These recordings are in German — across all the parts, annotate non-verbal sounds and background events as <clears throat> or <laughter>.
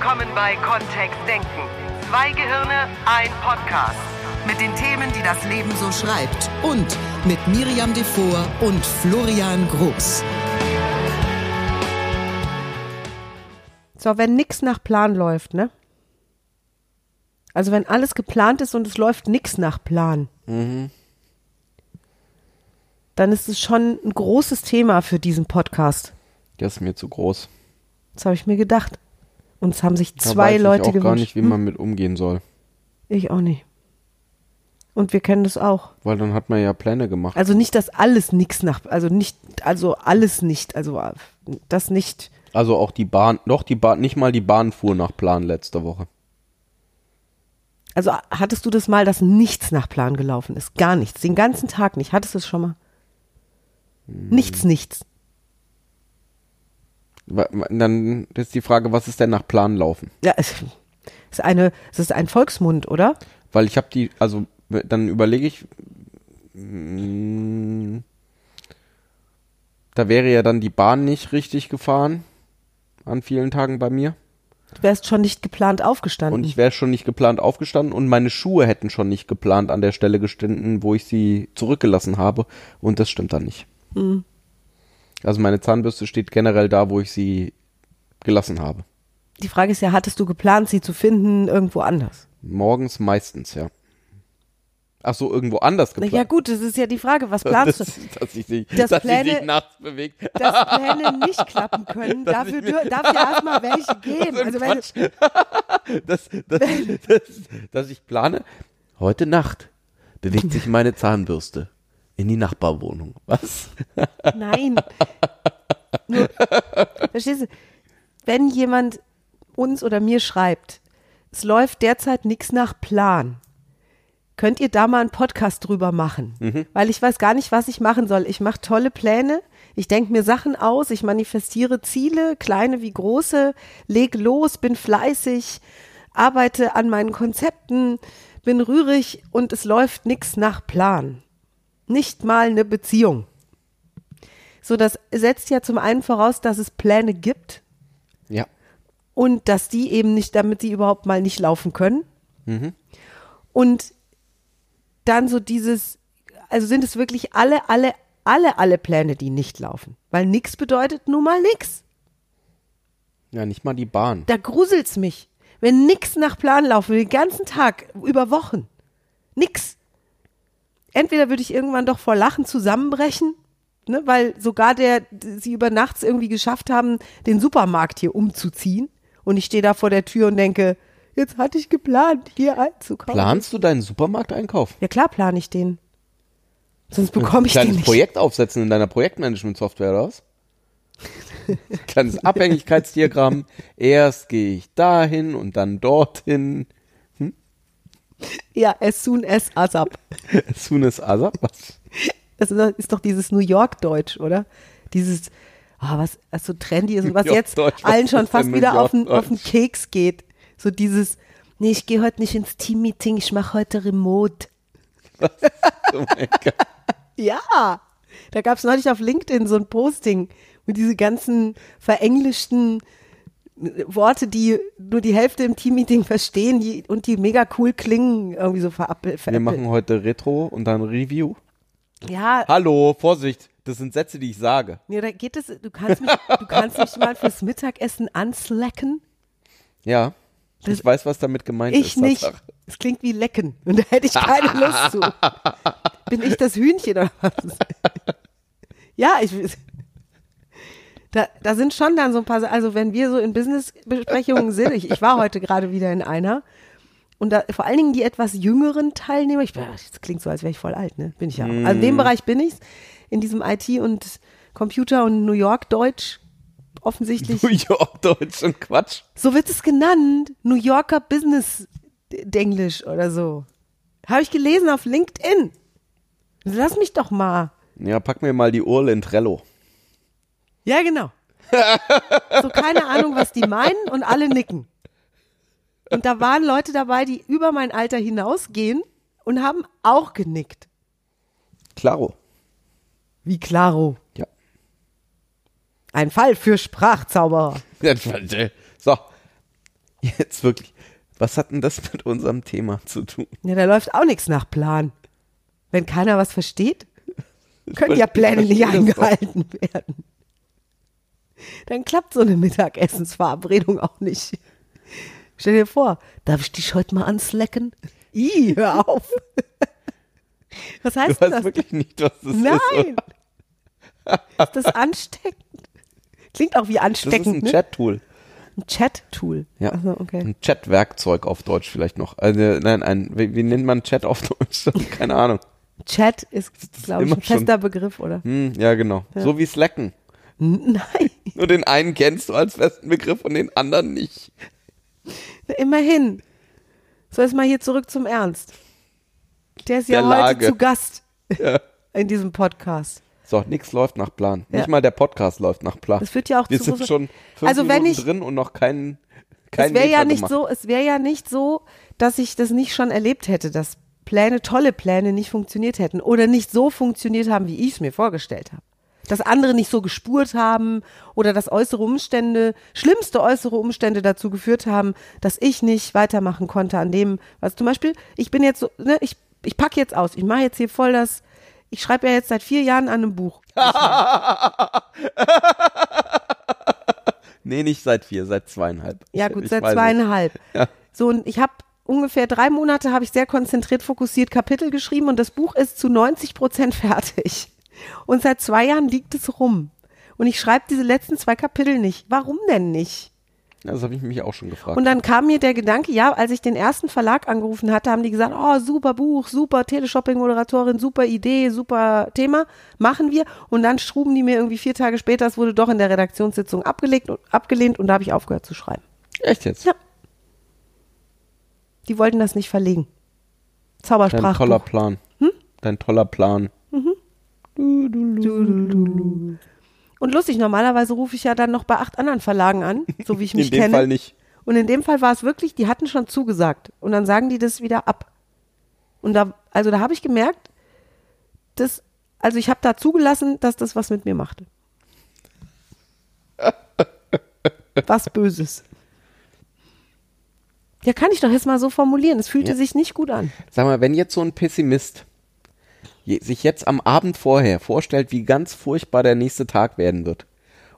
willkommen bei Kontext Denken. Zwei Gehirne, ein Podcast. Mit den Themen, die das Leben so schreibt. Und mit Miriam Devor und Florian Groß. So, wenn nix nach Plan läuft, ne? Also wenn alles geplant ist und es läuft nix nach Plan, dann ist es schon ein großes Thema für diesen Podcast. Der ist mir zu groß. Das habe ich mir gedacht. Und es haben sich Da zwei weiß Leute ich auch gar gewünscht. nicht, wie Hm? man mit umgehen soll. Ich auch nicht. Und wir kennen das auch. Weil dann hat man ja Pläne gemacht. Also nicht, dass alles nix nach, also nicht, also alles nicht, also äh, das nicht. Also auch die Bahn, doch die Bahn, nicht mal die Bahn fuhr nach Plan letzte Woche. Also hattest du das mal, dass nichts nach Plan gelaufen ist? Gar nichts. Den ganzen Tag nicht. Hattest du es schon mal? Hm. Nichts, nichts. Dann ist die Frage, was ist denn nach Plan laufen? Ja, es ist eine, es ist ein Volksmund, oder? Weil ich habe die, also dann überlege ich, mm, da wäre ja dann die Bahn nicht richtig gefahren an vielen Tagen bei mir. Du wärst schon nicht geplant aufgestanden. Und ich wäre schon nicht geplant aufgestanden und meine Schuhe hätten schon nicht geplant an der Stelle gestanden, wo ich sie zurückgelassen habe. Und das stimmt dann nicht. Mhm. Also meine Zahnbürste steht generell da, wo ich sie gelassen habe. Die Frage ist ja, hattest du geplant, sie zu finden irgendwo anders? Morgens meistens, ja. Ach so, irgendwo anders Na geplant. ja gut, das ist ja die Frage, was <laughs> planst du? das, dass ich sich, Dass dass Pläne- sie sich nachts bewegt. Dass <laughs> Pläne nicht klappen können, Das dafür mir- darf ja erstmal welche <laughs> geben. Also wenn, dass, dass, dass ich plane, heute Nacht bewegt sich meine Zahnbürste in die Nachbarwohnung. Was? Nein. Nur, verstehst du, wenn jemand uns oder mir schreibt, es läuft derzeit nichts nach Plan, könnt ihr da mal einen Podcast drüber machen? Weil ich weiß gar nicht, was ich machen soll. Ich mache tolle Pläne, ich denke mir Sachen aus, ich manifestiere Ziele, kleine wie große, leg los, bin fleißig, arbeite an meinen Konzepten, bin rührig und es läuft nichts nach Plan. Nicht mal eine Beziehung. So, das setzt ja zum einen voraus, dass es Pläne gibt Ja. und dass die eben nicht, damit die überhaupt mal nicht laufen können. Und dann so dieses, also sind es wirklich alle, alle, alle, alle Pläne, die nicht laufen. Weil nix bedeutet nun mal nix. Ja, nicht mal die Bahn. Da gruselt's mich. Wenn nix nach Plan laufen, den ganzen Tag, über Wochen. Nix. Entweder würde ich irgendwann doch vor Lachen zusammenbrechen, ne, weil sogar der, sie über nachts irgendwie geschafft haben, den Supermarkt hier umzuziehen. Und ich stehe da vor der Tür und denke, jetzt hatte ich geplant, hier einzukaufen. Planst du deinen Supermarkteinkauf? Ja klar plane ich den. Sonst bekomme ich den Kleines nicht. Projekt aufsetzen in deiner Projektmanagement-Software, oder was? <laughs> Kleines Abhängigkeitsdiagramm. Erst gehe ich dahin und dann dorthin. Ja, as soon as ASAP. <laughs> As soon as ASAP. Was? Das ist doch- dieses New York-Deutsch, oder? Dieses, ah, was, was so trendy ist und was jetzt was allen schon fast wieder auf den, auf den? Keks geht. So dieses, nee, ich gehe heute nicht ins Team-Meeting, ich mache heute Remote. Oh mein <laughs> Gott. Ja, da gab es neulich auf LinkedIn so ein Posting mit diese ganzen verenglischten Worte, die nur die Hälfte im Team-Meeting verstehen die, und die mega cool klingen, irgendwie so verappelt. Wir machen heute Retro und dann Review. Ja, Hallo, Vorsicht. Das sind Sätze, die ich sage. nee, da geht es, du kannst mich, du kannst mich mal fürs Mittagessen anslacken. Ja. Das- ich weiß, was damit gemeint ist. Ich nicht. Es klingt wie lecken und da hätte ich keine Lust zu. <laughs> Bin ich das Hühnchen oder was? Ja, ich da, da sind schon dann so ein paar, also wenn wir so in Business-Besprechungen <laughs> sind, ich, ich war heute gerade wieder in einer und da, vor allen Dingen die etwas jüngeren Teilnehmer, ich, das klingt so, als wäre ich voll alt, ne? Bin ich ja. auch. Also in dem Bereich bin ich's, in diesem IT und Computer und New York Deutsch offensichtlich. <laughs> New York Deutsch und Quatsch. So wird es genannt. New Yorker Business Denglisch oder so. Habe ich gelesen auf LinkedIn. Lass mich doch mal. Ja, pack mir mal die Urle in Trello. Ja, genau. So keine Ahnung, was die meinen und alle nicken. Und da waren Leute dabei, die über mein Alter hinausgehen und haben auch genickt. Klaro. Wie klaro. Ja. Ein Fall für Sprachzauberer. So. Jetzt wirklich. Was hat denn das mit unserem Thema zu tun? Ja, da läuft auch nichts nach Plan. Wenn keiner was versteht, <laughs> können ja Pläne nicht eingehalten werden. Dann klappt so eine Mittagessensverabredung auch nicht. Stell dir vor, darf ich dich heute mal anslacken? Ih, hör auf. <laughs> Was Du heißt denn weißt das? wirklich nicht, was das ist. Nein. Ist das ansteckend? Klingt auch wie Das ist ansteckend, ein ne? Chat-Tool. Ein Chat-Tool. Ja. Also, okay. Ein Chat-Werkzeug auf Deutsch vielleicht noch. Also, nein, ein, wie, wie nennt man Chat auf Deutsch? <laughs> Keine Ahnung. Chat ist, glaube ich, ein fester Begriff, oder? Hm, ja, genau. So wie Slacken. <laughs> Nein. Nur den einen kennst du als festen Begriff und den anderen nicht. Immerhin. So, jetzt mal hier zurück zum Ernst. Der ist ja Der heute Lage. zu Gast <laughs> Ja. in diesem Podcast. So, nix läuft nach Plan. Ja. Nicht mal der Podcast läuft nach Plan. Das wird ja auch Wir zu sind schon fünf Also wenn Minuten ich- drin und noch keinen kein es wäre ja Meter nicht gemacht. so, es wäre ja nicht so, dass ich das nicht schon erlebt hätte, dass Pläne, tolle Pläne nicht funktioniert hätten oder nicht so funktioniert haben, wie ich es mir vorgestellt habe. Dass andere nicht so gespurt haben oder dass äußere Umstände, schlimmste äußere Umstände dazu geführt haben, dass ich nicht weitermachen konnte an dem, was zum Beispiel, ich bin jetzt so, ne, ich, ich packe jetzt aus, ich mache jetzt hier voll das, ich schreibe ja jetzt seit vier Jahren an einem Buch. <laughs> Nee, nicht seit vier, seit zweieinhalb. Ja gut, ich seit zweieinhalb. <laughs> Ja. So, und ich habe ungefähr drei Monate habe ich sehr konzentriert, fokussiert Kapitel geschrieben und das Buch ist zu 90 Prozent <laughs> fertig. Und seit zwei Jahren liegt es rum. Und ich schreibe diese letzten zwei Kapitel nicht. Warum denn nicht? Das habe ich mich auch schon gefragt. Und dann kam mir der Gedanke, ja, als ich den ersten Verlag angerufen hatte, haben die gesagt, oh, super Buch, super Teleshopping-Moderatorin, super Idee, super Thema, machen wir. Und dann schruben die mir irgendwie vier Tage später, es wurde doch in der Redaktionssitzung abgelegt und, abgelehnt und da habe ich aufgehört zu schreiben. Echt jetzt? Ja. Die wollten das nicht verlegen. Dein Zaubersprachbuch. toller Plan. Hm? Dein toller Plan. Und lustig, normalerweise rufe ich ja dann noch bei acht anderen Verlagen an, so wie ich <laughs> mich In dem kenne. Fall nicht. Und in dem Fall war es wirklich, die hatten schon zugesagt. Und dann sagen die das wieder ab. Und da, also da habe ich gemerkt, dass, also ich habe da zugelassen, dass das was mit mir machte. <laughs> Was Böses. Ja, kann ich doch jetzt mal so formulieren. Es fühlte Ja. sich nicht gut an. Sag mal, wenn jetzt so ein Pessimist sich jetzt am Abend vorher vorstellt, wie ganz furchtbar der nächste Tag werden wird,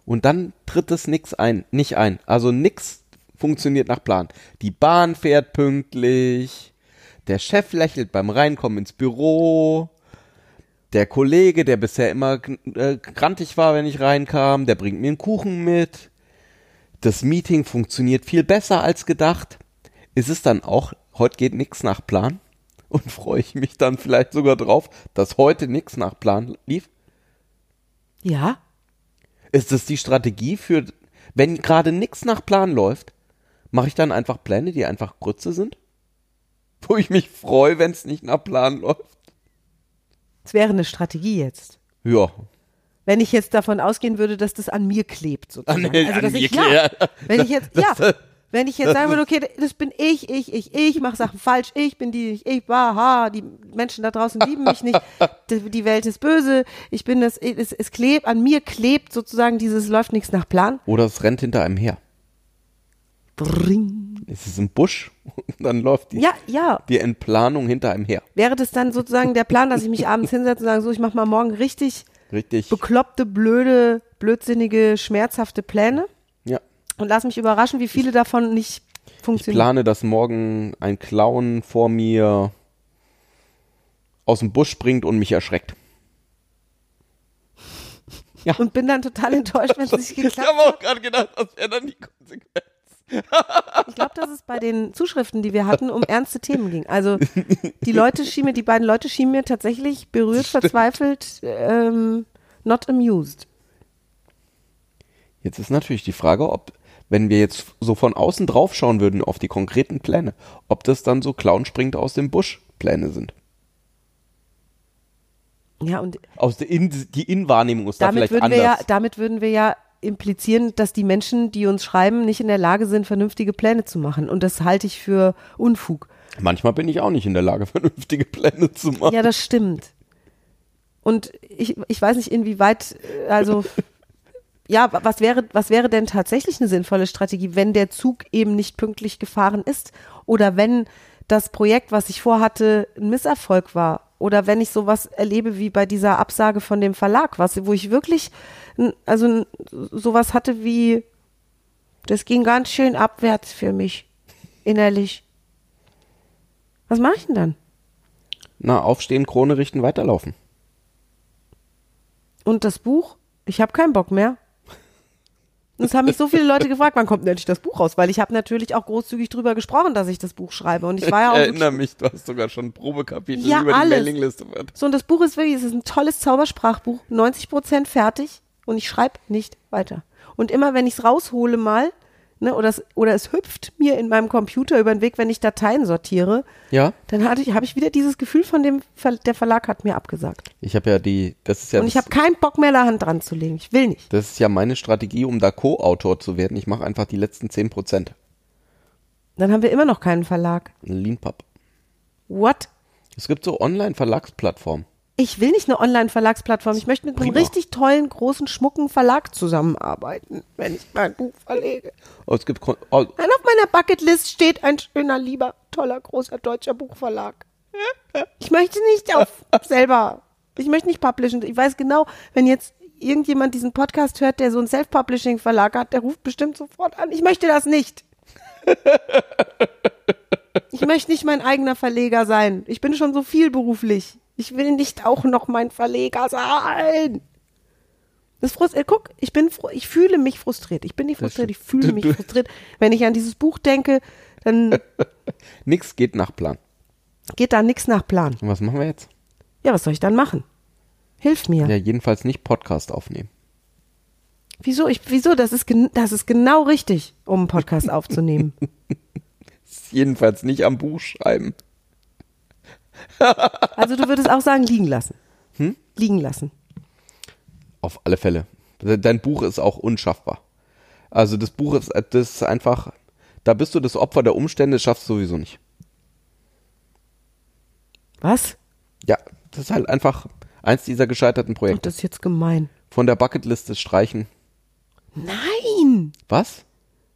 und dann tritt es nix ein, nicht ein. Also nix funktioniert nach Plan. Die Bahn fährt pünktlich, der Chef lächelt beim Reinkommen ins Büro, der Kollege, der bisher immer äh, grantig war, wenn ich reinkam, der bringt mir einen Kuchen mit. Das Meeting funktioniert viel besser als gedacht. Ist es dann auch, heute geht nichts nach Plan? Und freue ich mich dann vielleicht sogar drauf, dass heute nichts nach Plan lief? Ja, Ist es die Strategie für, wenn gerade nichts nach Plan läuft, mache ich dann einfach Pläne, die einfach Grütze sind? <laughs> Wo ich mich freue, wenn es nicht nach Plan läuft? es wäre eine Strategie jetzt. Ja. Wenn ich jetzt davon ausgehen würde, dass das an mir klebt, sozusagen. An- also, an dass mir ich, klebt, ja, ja. wenn ich jetzt, <laughs> Das- ja, wenn ich jetzt sagen würde, okay, das bin ich, ich, ich, ich mache Sachen falsch, ich bin die, ich, ich, haha, die Menschen da draußen lieben mich nicht, <laughs> die, Welt ist böse, ich bin das, es, es klebt, an mir klebt sozusagen dieses, läuft nichts nach Plan. Oder es rennt hinter einem her. Bring. Es ist im Busch und dann läuft die, Ja, ja. die Entplanung hinter einem her. Wäre das dann sozusagen der Plan, dass ich mich abends hinsetze und sage, so, ich mache mal morgen richtig Richtig. bekloppte, blöde, blödsinnige, schmerzhafte Pläne. Und lass mich überraschen, wie viele davon nicht Ich funktionieren. plane, dass morgen ein Clown vor mir aus dem Busch springt und mich erschreckt. und bin dann total enttäuscht, wenn es nicht Ich geklappt habe hat. auch gerade gedacht, das wäre dann die Konsequenz. Ich glaube, dass es bei den Zuschriften, die wir hatten, um ernste Themen ging. Also die Leute schienen mir, die beiden Leute schienen mir tatsächlich berührt, verzweifelt, ähm, not amused. Jetzt ist natürlich die Frage, ob, wenn wir jetzt so von außen drauf schauen würden auf die konkreten Pläne, ob das dann so Clown springt aus dem Busch Pläne sind. Ja, und Aus der In die Innenwahrnehmung ist da damit vielleicht würden wir ja, anders. damit würden wir ja implizieren, dass die Menschen, die uns schreiben, nicht in der Lage sind, vernünftige Pläne zu machen. Und das halte ich für Unfug. Manchmal bin ich auch nicht in der Lage, <laughs> vernünftige Pläne zu machen. Ja, das stimmt. Und ich, ich weiß nicht, inwieweit, äh, also <laughs> ja, wa- was wäre, was wäre denn tatsächlich eine sinnvolle Strategie, wenn der Zug eben nicht pünktlich gefahren ist oder wenn das Projekt, was ich vorhatte, ein Misserfolg war oder wenn ich sowas erlebe wie bei dieser Absage von dem Verlag, was, wo ich wirklich, also sowas hatte wie, das ging ganz schön abwärts für mich, innerlich. Was mache ich denn dann? Na, aufstehen, Krone richten, weiterlaufen. Und das Buch? Ich habe keinen Bock mehr. Und Es haben mich so viele Leute gefragt, wann kommt endlich das Buch raus? Weil ich habe natürlich auch großzügig drüber gesprochen, dass ich das Buch schreibe. Und ich war ja auch Ich erinnere mich, du hast sogar schon ein Probekapitel Ja, über alles. die Mailingliste. so und das Buch ist wirklich, es ist ein tolles Zaubersprachbuch, 90 Prozent fertig und ich schreibe nicht weiter. Und immer wenn ich es raushole mal, ne, oder es, oder es hüpft mir in meinem Computer über den Weg, wenn ich Dateien sortiere, Ja, dann hatte ich, habe ich wieder dieses Gefühl von dem, Ver der Verlag hat mir abgesagt. ich habe ja die, das ist ja, und ich habe keinen Bock mehr, da Hand dran zu legen. Ich will nicht. das ist ja meine Strategie, um da Co-Autor zu werden. Ich mache einfach die letzten 10%. Dann haben wir immer noch keinen Verlag. Leanpub. What? Es gibt so Online-Verlagsplattformen. Ich will nicht eine Online-Verlagsplattform. Ich möchte mit einem Prima. richtig tollen, großen, schmucken Verlag zusammenarbeiten, wenn ich mein Buch verlege. Oh, es gibt oh, Nein, auf meiner Bucketlist steht ein schöner, lieber, toller, großer deutscher Buchverlag. Ich möchte nicht auf <laughs> selber. Ich möchte nicht publishen. Ich weiß genau, wenn jetzt irgendjemand diesen Podcast hört, der so einen Self-Publishing-Verlag hat, der ruft bestimmt sofort an. Ich möchte das nicht. <laughs> Ich möchte nicht mein eigener Verleger sein. Ich bin schon so viel beruflich. Ich will nicht auch noch mein Verleger sein. Das frust äh, guck, ich bin ich fühle mich frustriert. Ich bin nicht frustriert, ich fühle mich frustriert. Wenn ich an dieses Buch denke, dann <laughs> nix geht nach Plan. geht da nichts nach Plan. Und was machen wir jetzt? Ja, was soll ich dann machen? Hilf mir. Ja, jedenfalls nicht Podcast aufnehmen. Wieso? Ich, wieso? Das ist, das ist genau richtig, um einen Podcast <laughs> aufzunehmen. Jedenfalls nicht am Buch schreiben. <laughs> Also du würdest auch sagen, liegen lassen. Hm? Liegen lassen. Auf alle Fälle. Dein Buch ist auch unschaffbar. Also das Buch ist, das ist einfach, da bist du das Opfer der Umstände, das schaffst du sowieso nicht. Was? Ja, das ist halt einfach eins dieser gescheiterten Projekte. das ist jetzt gemein. Von der Bucketliste streichen. Nein! Was?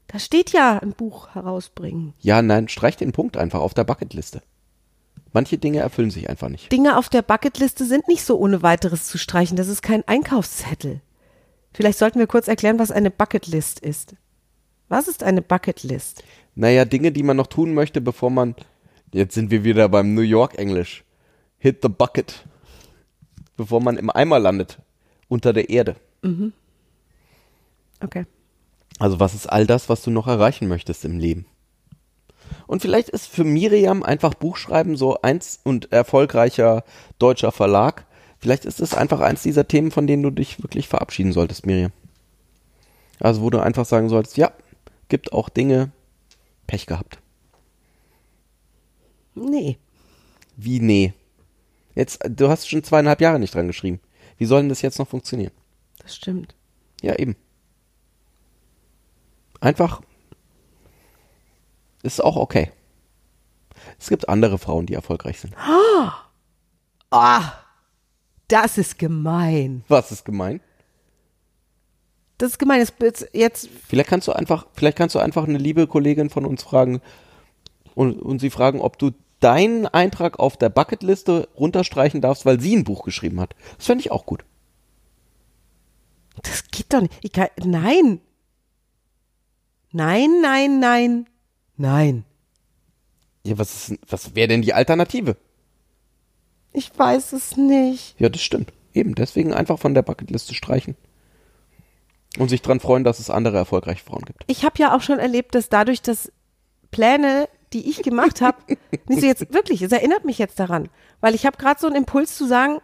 Da steht ja ein Buch herausbringen. Ja, nein, streich den Punkt einfach auf der Bucketliste. Manche Dinge erfüllen sich einfach nicht. Dinge auf der Bucketliste sind nicht so ohne weiteres zu streichen. Das ist kein Einkaufszettel. Vielleicht sollten wir kurz erklären, was eine Bucketlist ist. Was ist eine Bucketlist? Naja, Dinge, die man noch tun möchte, bevor man. Jetzt sind wir wieder beim New York Englisch. Hit the bucket. Bevor man im Eimer landet. Unter der Erde. Okay. Also, was ist all das, was du noch erreichen möchtest im Leben? Und vielleicht ist für Miriam einfach Buchschreiben so eins und erfolgreicher deutscher Verlag. Vielleicht ist es einfach eins dieser Themen, von denen du dich wirklich verabschieden solltest, Miriam. Also, wo du einfach sagen solltest, ja, gibt auch Dinge, Pech gehabt. Nee. Wie, nee. Jetzt, du hast schon zweieinhalb Jahre nicht dran geschrieben. Wie soll denn das jetzt noch funktionieren? Das stimmt. Ja, eben. Einfach. Ist auch okay. Es gibt andere Frauen, die erfolgreich sind. Ah, das ist gemein. Was ist gemein? Das ist gemein. Jetzt, jetzt Vielleicht kannst du einfach, vielleicht kannst du einfach eine liebe Kollegin von uns fragen und, und sie fragen, ob du deinen Eintrag auf der Bucketliste runterstreichen darfst, weil sie ein Buch geschrieben hat. Das fände ich auch gut. Das geht doch nicht. Ich kann, nein. Nein, nein, nein. Nein. Ja, was ist, was wäre denn die Alternative? Ich weiß es nicht. Ja, das stimmt. Eben, deswegen einfach von der Bucketliste streichen. Und sich dran freuen, dass es andere erfolgreiche Frauen gibt. Ich habe ja auch schon erlebt, dass dadurch, dass Pläne, die ich gemacht habe, <laughs> nicht so jetzt wirklich, es erinnert mich jetzt daran, weil ich habe gerade so einen Impuls zu sagen,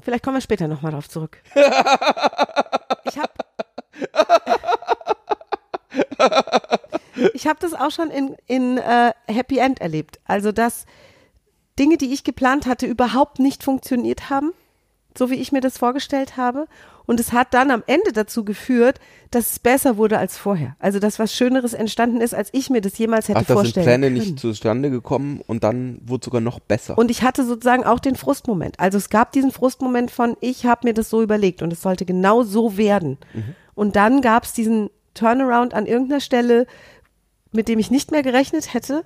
vielleicht kommen wir später nochmal drauf zurück. <laughs> Ich habe <laughs> ich habe das auch schon in, in äh, Happy End erlebt. Also, dass Dinge, die ich geplant hatte, überhaupt nicht funktioniert haben, so wie ich mir das vorgestellt habe. Und es hat dann am Ende dazu geführt, dass es besser wurde als vorher. Also dass was Schöneres entstanden ist, als ich mir das jemals hätte Ach, da sind vorstellen Pläne können. nicht zustande gekommen und dann wurde sogar noch besser. Und ich hatte sozusagen auch den Frustmoment. Also es gab diesen Frustmoment von, ich habe mir das so überlegt und es sollte genau so werden. Und dann gab es diesen Turnaround an irgendeiner Stelle, mit dem ich nicht mehr gerechnet hätte.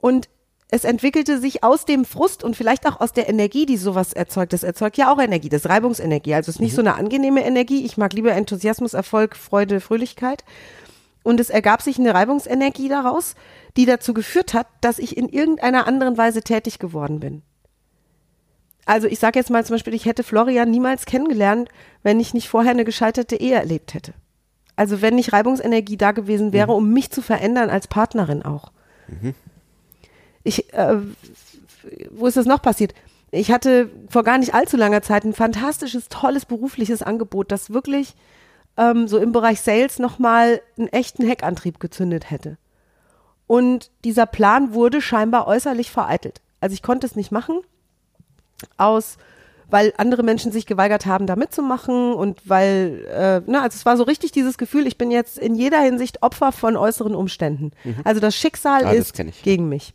Und es entwickelte sich aus dem Frust und vielleicht auch aus der Energie, die sowas erzeugt. Das erzeugt ja auch Energie, das ist Reibungsenergie. Also es ist nicht so eine angenehme Energie. Ich mag lieber Enthusiasmus, Erfolg, Freude, Fröhlichkeit. Und es ergab sich eine Reibungsenergie daraus, die dazu geführt hat, dass ich in irgendeiner anderen Weise tätig geworden bin. Also ich sage jetzt mal zum Beispiel, ich hätte Florian niemals kennengelernt, wenn ich nicht vorher eine gescheiterte Ehe erlebt hätte. Also wenn nicht Reibungsenergie da gewesen wäre, um mich zu verändern als Partnerin auch. Ich, äh, wo ist das noch passiert? Ich hatte vor gar nicht allzu langer Zeit ein fantastisches, tolles berufliches Angebot, das wirklich ähm, so im Bereich Sales nochmal einen echten Heckantrieb gezündet hätte. Und dieser Plan wurde scheinbar äußerlich vereitelt. Also ich konnte es nicht machen, aus, weil andere Menschen sich geweigert haben, da mitzumachen und weil, äh, ne, also es war so richtig dieses Gefühl, ich bin jetzt in jeder Hinsicht Opfer von äußeren Umständen. Also das Schicksal Ah, das ist ich. gegen mich.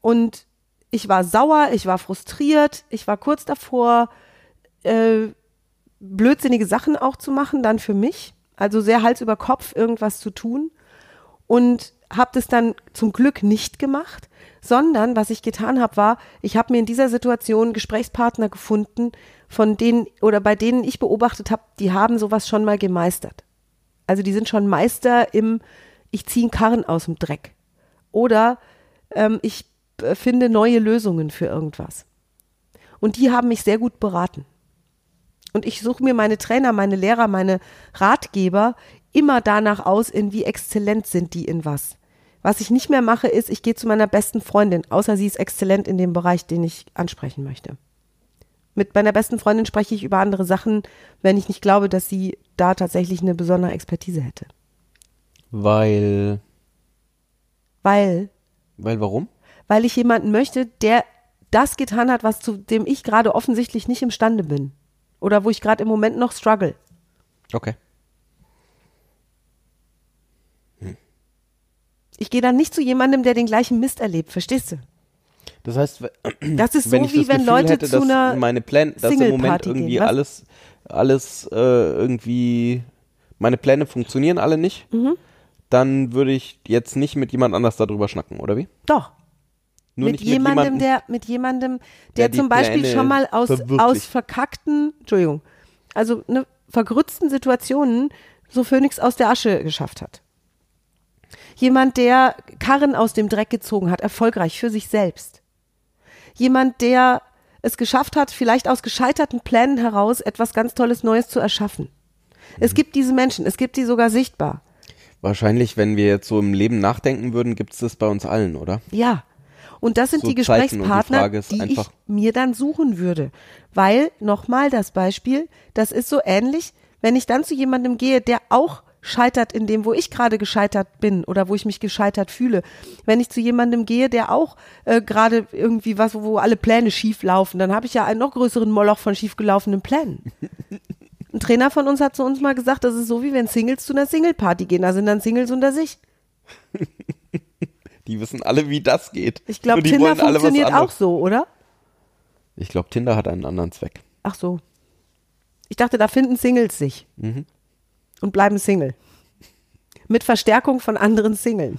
Und ich war sauer, ich war frustriert, ich war kurz davor, äh, blödsinnige Sachen auch zu machen, dann für mich. Also sehr Hals über Kopf irgendwas zu tun. Und habe das dann zum Glück nicht gemacht, sondern was ich getan habe, war, ich habe mir in dieser Situation Gesprächspartner gefunden, von denen oder bei denen ich beobachtet habe, die haben sowas schon mal gemeistert. Also die sind schon Meister im, ich ziehe einen Karren aus dem Dreck. Oder ähm, ich äh, finde neue Lösungen für irgendwas. Und die haben mich sehr gut beraten. Und ich suche mir meine Trainer, meine Lehrer, meine Ratgeber immer danach aus, in wie exzellent sind die in was. Was ich nicht mehr mache, ist, ich gehe zu meiner besten Freundin, außer sie ist exzellent in dem Bereich, den ich ansprechen möchte. Mit meiner besten Freundin spreche ich über andere Sachen, wenn ich nicht glaube, dass sie da tatsächlich eine besondere Expertise hätte. Weil, Weil, weil warum? weil ich jemanden möchte, der das getan hat, was zu dem ich gerade offensichtlich nicht imstande bin. Oder wo ich gerade im Moment noch struggle. Okay. Ich gehe dann nicht zu jemandem, der den gleichen Mist erlebt, verstehst du? Das heißt, <clears throat> Das ist so, wenn ich wie das wenn Gefühl Leute hätte, zu einer meine Pläne, dass im Moment irgendwie gehen, alles, alles äh, irgendwie, meine Pläne funktionieren alle nicht, Mhm. dann würde ich jetzt nicht mit jemand anders darüber schnacken, oder wie? Doch. Nur mit jemandem, mit jemandem, der, mit jemandem, der der, zum Beispiel Pläne schon mal aus, aus verkackten, Entschuldigung, also ne, vergrützten Situationen so Phönix aus der Asche geschafft hat. Jemand, der Karren aus dem Dreck gezogen hat, erfolgreich für sich selbst. Jemand, der es geschafft hat, vielleicht aus gescheiterten Plänen heraus etwas ganz Tolles Neues zu erschaffen. Es Mhm. gibt diese Menschen, es gibt die sogar sichtbar. Wahrscheinlich, wenn wir jetzt so im Leben nachdenken würden, gibt es das bei uns allen, oder? Ja. Und das sind So die die Gesprächspartner, ist die ich mir dann suchen würde. Weil, nochmal das Beispiel, das ist so ähnlich, wenn ich dann zu jemandem gehe, der auch scheitert in dem, wo ich gerade gescheitert bin oder wo ich mich gescheitert fühle. Wenn ich zu jemandem gehe, der auch äh, gerade irgendwie was, wo alle Pläne schief laufen, dann habe ich ja einen noch größeren Moloch von schiefgelaufenen Plänen. <laughs> Ein Trainer von uns hat zu uns mal gesagt, das ist so wie wenn Singles zu einer Single-Party gehen, da sind dann Singles unter sich. <laughs> Die wissen alle, wie das geht. Ich glaube, Tinder funktioniert auch so, oder? Ich glaube, Tinder hat einen anderen Zweck. Ach so. Ich dachte, da finden Singles sich Mhm. Und bleiben Single. Mit Verstärkung von anderen Singeln.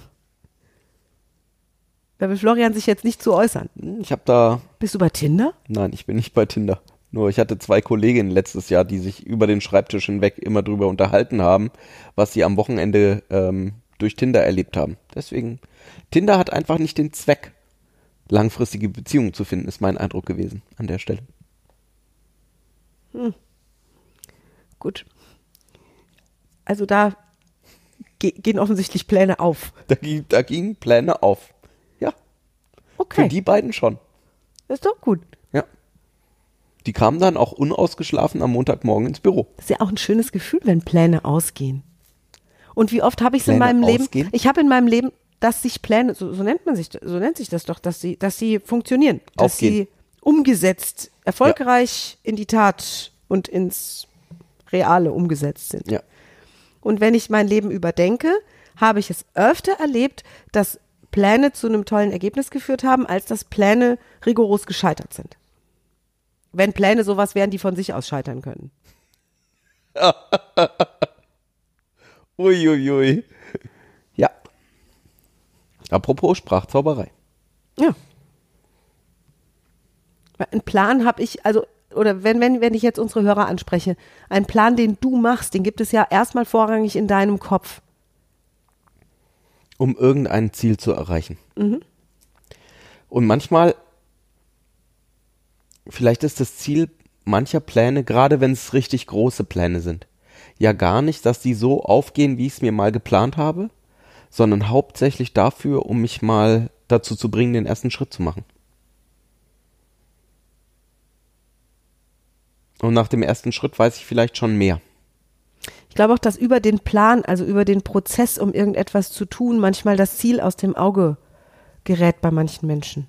Da will Florian sich jetzt nicht zu äußern. Hm, Ich habe da Bist du bei Tinder? Nein, ich bin nicht bei Tinder. Nur ich hatte zwei Kolleginnen letztes Jahr, die sich über den Schreibtisch hinweg immer drüber unterhalten haben, was sie am Wochenende ähm, durch Tinder erlebt haben. Deswegen, Tinder hat einfach nicht den Zweck, langfristige Beziehungen zu finden, ist mein Eindruck gewesen an der Stelle. Gut. Also da ge gehen offensichtlich Pläne auf. Da, da gingen Pläne auf. Ja, Okay, für die beiden schon. das ist doch gut. Ja. Die kamen dann auch unausgeschlafen am Montagmorgen ins Büro. Das ist ja auch ein schönes Gefühl, wenn Pläne ausgehen. Und wie oft habe ich es in meinem Leben? ausgehen? Ich habe in meinem Leben, dass sich Pläne, so, so nennt man sich, so nennt sich das doch, dass sie, dass sie funktionieren, dass Aufgehen. sie umgesetzt erfolgreich in die Tat und ins Reale umgesetzt sind. Ja. Und wenn ich mein Leben überdenke, habe ich es öfter erlebt, dass Pläne zu einem tollen Ergebnis geführt haben, als dass Pläne rigoros gescheitert sind. Wenn Pläne sowas wären, die von sich aus scheitern können. <laughs> Uiuiui. Ui, ui. Ja. Apropos Sprachzauberei. Ja. Ein Plan habe ich, also, oder wenn, wenn, wenn ich jetzt unsere Hörer anspreche, ein Plan, den du machst, den gibt es ja erstmal vorrangig in deinem Kopf. Um irgendein Ziel zu erreichen. Und manchmal, vielleicht ist das Ziel mancher Pläne, gerade wenn es richtig große Pläne sind, ja gar nicht, dass die so aufgehen, wie ich es mir mal geplant habe, sondern hauptsächlich dafür, um mich mal dazu zu bringen, den ersten Schritt zu machen. Und nach dem ersten Schritt weiß ich vielleicht schon mehr. Ich glaube auch, dass über den Plan, also über den Prozess, um irgendetwas zu tun, manchmal das Ziel aus dem Auge gerät bei manchen Menschen.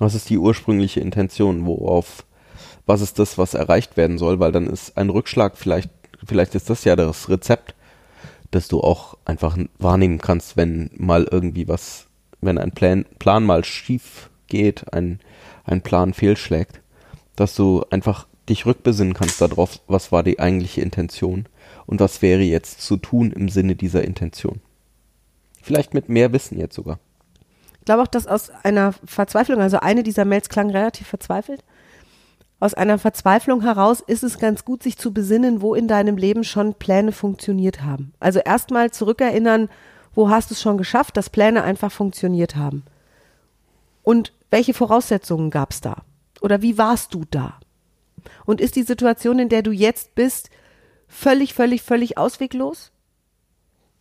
Was ist die ursprüngliche Intention? Worauf, was ist das, was erreicht werden soll? Weil dann ist ein Rückschlag vielleicht, vielleicht ist das ja das Rezept, dass du auch einfach wahrnehmen kannst, wenn mal irgendwie was, wenn ein Plan, Plan mal schief geht, ein, ein Plan fehlschlägt, dass du einfach dich rückbesinnen kannst darauf, was war die eigentliche Intention und was wäre jetzt zu tun im Sinne dieser Intention. Vielleicht mit mehr Wissen jetzt sogar. Ich glaube auch, dass aus einer Verzweiflung, also eine dieser Mails klang relativ verzweifelt, aus einer Verzweiflung heraus ist es ganz gut, sich zu besinnen, wo in deinem Leben schon Pläne funktioniert haben. Also erstmal zurückerinnern, wo hast du es schon geschafft, dass Pläne einfach funktioniert haben. Und welche Voraussetzungen gab es da? Oder wie warst du da? Und ist die Situation, in der du jetzt bist, völlig, völlig, völlig ausweglos?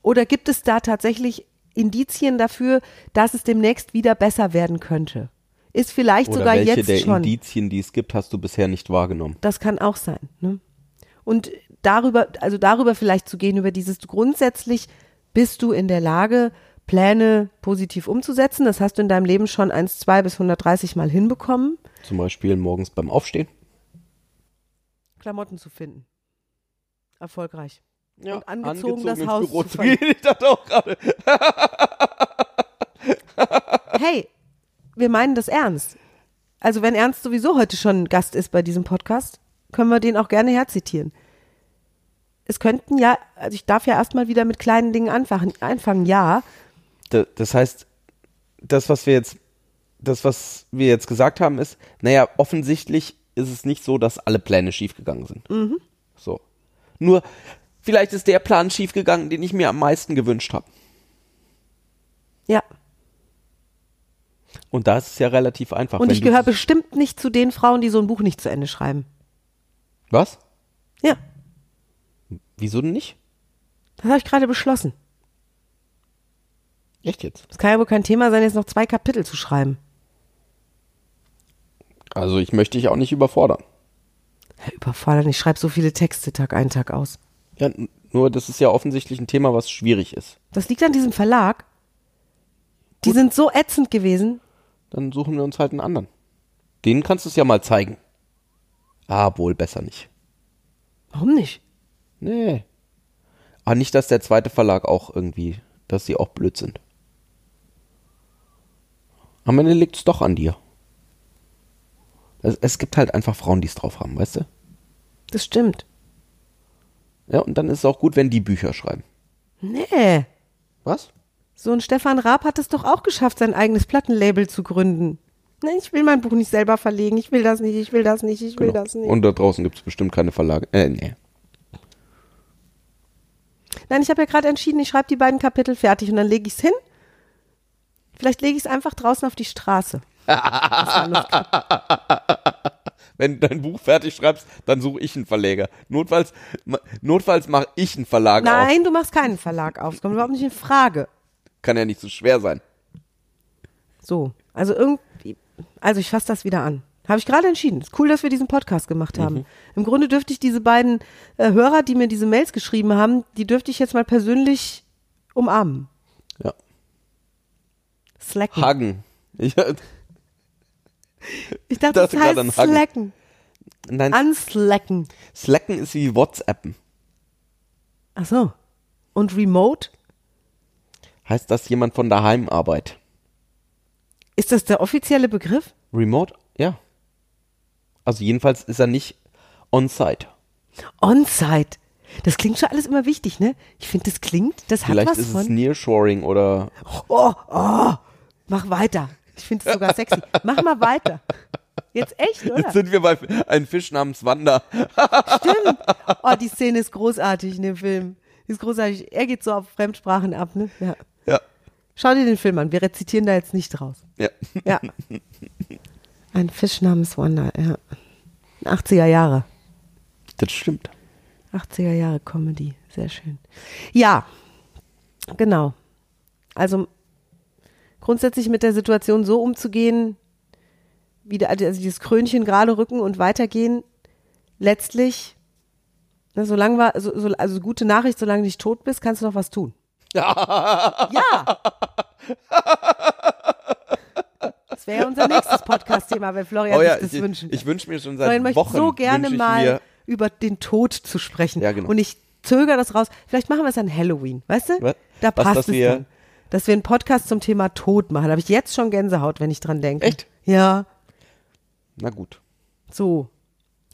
Oder gibt es da tatsächlich Indizien dafür, dass es demnächst wieder besser werden könnte? Ist vielleicht Oder sogar welche jetzt der schon. Indizien, die es gibt, hast du bisher nicht wahrgenommen? Das kann auch sein. Ne? Und darüber, also darüber vielleicht zu gehen, über dieses grundsätzlich bist du in der Lage, Pläne positiv umzusetzen. Das hast du in deinem Leben schon 1, 2 bis 130 Mal hinbekommen. Zum Beispiel morgens beim Aufstehen. Klamotten zu finden. Erfolgreich. Ja, Und angezogen das ins Haus Büro zu zu gehen. <laughs> Ich dachte auch gerade. Hey, wir meinen das ernst. Also wenn Ernst sowieso heute schon Gast ist bei diesem Podcast, können wir den auch gerne herzitieren. Es könnten ja, also ich darf ja erstmal wieder mit kleinen Dingen anfangen, anfangen ja. Da- Das heißt, das, was wir jetzt, das, was wir jetzt gesagt haben, ist, naja, offensichtlich ist es nicht so, dass alle Pläne schiefgegangen sind. So. Nur, vielleicht ist der Plan schiefgegangen, den ich mir am meisten gewünscht habe. Ja. Und da ist es ja relativ einfach. Und ich gehöre bestimmt nicht zu den Frauen, die so ein Buch nicht zu Ende schreiben. Was? Ja, Wieso denn nicht? das habe ich gerade beschlossen. Echt jetzt? Es kann ja wohl kein Thema sein, jetzt noch zwei Kapitel zu schreiben. Also ich möchte dich auch nicht überfordern. Ja, Überfordern, ich schreibe so viele Texte Tag ein, Tag aus. Ja, nur das ist ja offensichtlich ein Thema, was schwierig ist. Das liegt an diesem Verlag. Die sind so ätzend gewesen. Dann suchen wir uns halt einen anderen. Denen kannst du es ja mal zeigen. Ah, wohl besser nicht. Warum nicht? Nee. Aber nicht, dass der zweite Verlag auch irgendwie, dass sie auch blöd sind. Am Ende liegt es doch an dir. Es, es gibt halt einfach Frauen, die es drauf haben, weißt du? Das stimmt. Ja, und dann ist es auch gut, wenn die Bücher schreiben. Nee. Was? So ein Stefan Raab hat es doch auch geschafft, sein eigenes Plattenlabel zu gründen. Nein, ich will mein Buch nicht selber verlegen. Ich will das nicht, ich will das nicht, ich will Genau. das nicht. Und da draußen gibt es bestimmt keine Verlage. Äh, nee. Nein, ich habe ja gerade entschieden, ich schreibe die beiden Kapitel fertig und dann lege ich es hin. Vielleicht lege ich es einfach draußen auf die Straße. <laughs> Wenn du dein Buch fertig schreibst, dann suche ich einen Verleger. Notfalls, notfalls mache ich einen Verlag auf. Nein, du machst keinen Verlag auf. Es kommt überhaupt nicht in Frage. Kann ja nicht so schwer sein. So, also irgendwie, also ich fasse das wieder an. Habe ich gerade entschieden. Ist cool, dass wir diesen Podcast gemacht haben. Mhm. Im Grunde dürfte ich diese beiden äh, Hörer, die mir diese Mails geschrieben haben, die dürfte ich jetzt mal persönlich umarmen. Slacken. Hagen. Ich, Ich dachte, das heißt an slacken. Nein, Unslacken. Slacken ist wie WhatsAppen. Ach so. Und remote? Heißt das jemand von daheim arbeitet? Ist das der offizielle Begriff? Remote? Ja. Also jedenfalls ist er nicht on-site. On-site. Das klingt schon alles immer wichtig, ne? Ich finde, das klingt, das Vielleicht hat was ist von. es Nearshoring oder Oh, oh, mach weiter. Ich finde es sogar sexy. Mach mal weiter. Jetzt echt, oder? Jetzt sind wir bei einem Fisch namens Wanda. Stimmt. Oh, die Szene ist großartig in dem Film. Die ist großartig. Er geht so auf Fremdsprachen ab, ne? Ja. Ja. Schau dir den Film an. Wir rezitieren da jetzt nicht draus. Ja. Ja. Ein Fisch namens Wanda, ja. 80er Jahre. Das stimmt. 80er Jahre Comedy. Sehr schön. Ja, genau. Also grundsätzlich mit der Situation so umzugehen, wie der, also dieses Krönchen gerade rücken und weitergehen, letztlich, ne, solange war, so, so, also gute Nachricht, solange du nicht tot bist, kannst du noch was tun. Ja. <laughs> Ja. Das wäre ja unser nächstes Podcast-Thema, wenn Florian Oh ja, sich das ich, wünschen ich wünsche mir schon Florian seit möchte Wochen. so gerne mal über den Tod zu sprechen. Ja, genau. Und ich zögere das raus. Vielleicht machen wir es an Halloween, weißt du? Was? Da Was, passt dass es wir- dann. Dass wir einen Podcast zum Thema Tod machen. Da habe ich jetzt schon Gänsehaut, wenn ich dran denke. Echt? Ja, na gut. so.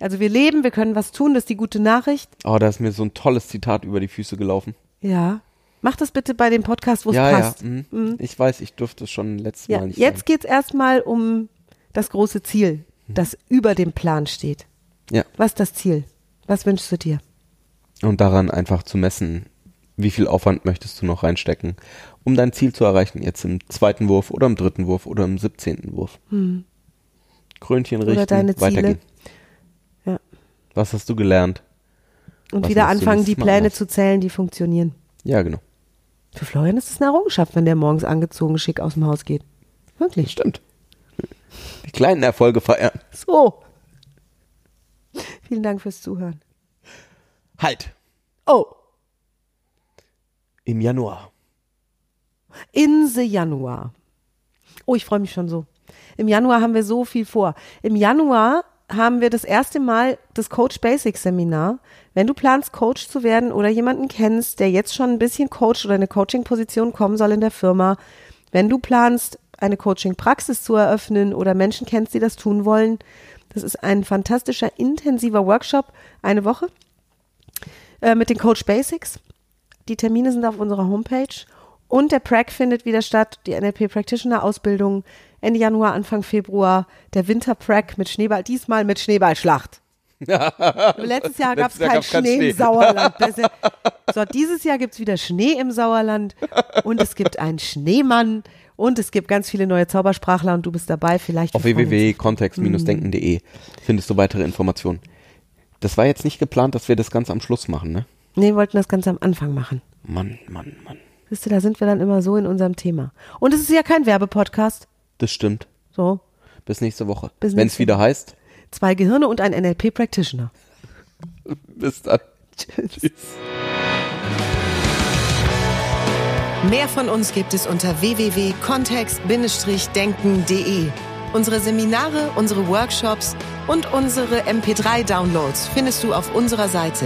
Also wir leben, wir können was tun, das ist die gute Nachricht. Oh, da ist mir so ein tolles Zitat über die Füße gelaufen. Ja. Mach das bitte bei dem Podcast, wo es ja, passt. ja. Mhm. Ich weiß, ich durfte es schon letztes Ja, Mal nicht jetzt sagen. geht's erstmal um das große Ziel, das über dem Plan steht. Ja. Was ist das Ziel? Was wünschst du dir? Und daran einfach zu messen, wie viel Aufwand möchtest du noch reinstecken, um dein Ziel zu erreichen, jetzt im zweiten Wurf oder im dritten Wurf oder im 17. Wurf. Krönchen richten, Hm. Oder deine Ziele. weitergehen. Ja. Was hast du gelernt? Und Was wieder anfangen, die Pläne zu zählen, die funktionieren. Ja, genau. Für Florian ist es eine Errungenschaft, wenn der morgens angezogen schick aus dem Haus geht. Wirklich. Stimmt. Die kleinen Erfolge feiern. So. Vielen Dank fürs Zuhören. Halt. Oh, Im Januar. in the Januar. Oh, ich freue mich schon so. Im Januar haben wir so viel vor. Im Januar haben wir das erste Mal das Coach Basics Seminar. Wenn du planst, Coach zu werden oder jemanden kennst, der jetzt schon ein bisschen Coach oder eine Coaching-Position kommen soll in der Firma, wenn du planst, eine Coaching-Praxis zu eröffnen oder Menschen kennst, die das tun wollen, das ist ein fantastischer, intensiver Workshop, eine Woche äh, mit den Coach Basics. Die Termine sind auf unserer Homepage. Und der Prac findet wieder statt, die NLP Practitioner Ausbildung Ende Januar, Anfang Februar. Der Winter Prac mit Schneeball, diesmal mit Schneeballschlacht. <laughs> Letztes Jahr gab es keinen gab's keinen Schnee, Schnee. im Sauerland. <laughs> So, dieses Jahr gibt es wieder Schnee im Sauerland und es gibt einen Schneemann und es gibt ganz viele neue Zaubersprachler und du bist dabei. Vielleicht Auf www.kontext-denken.de findest du weitere Informationen. Das war jetzt nicht geplant, dass wir das ganz am Schluss machen, ne? Nee, wir wollten das ganz am Anfang machen. Mann, Mann, Mann. Wisst ihr, da sind wir dann immer so in unserem Thema. Und es ist ja kein Werbepodcast. Das stimmt. So, Bis nächste Woche. Bis Wenn es wieder heißt, zwei Gehirne und ein NLP-Practitioner. <laughs> bis dann. Tschüss. Mehr von uns gibt es unter www.kontext-denken.de. Unsere Seminare, unsere Workshops und unsere MP3-Downloads findest du auf unserer Seite.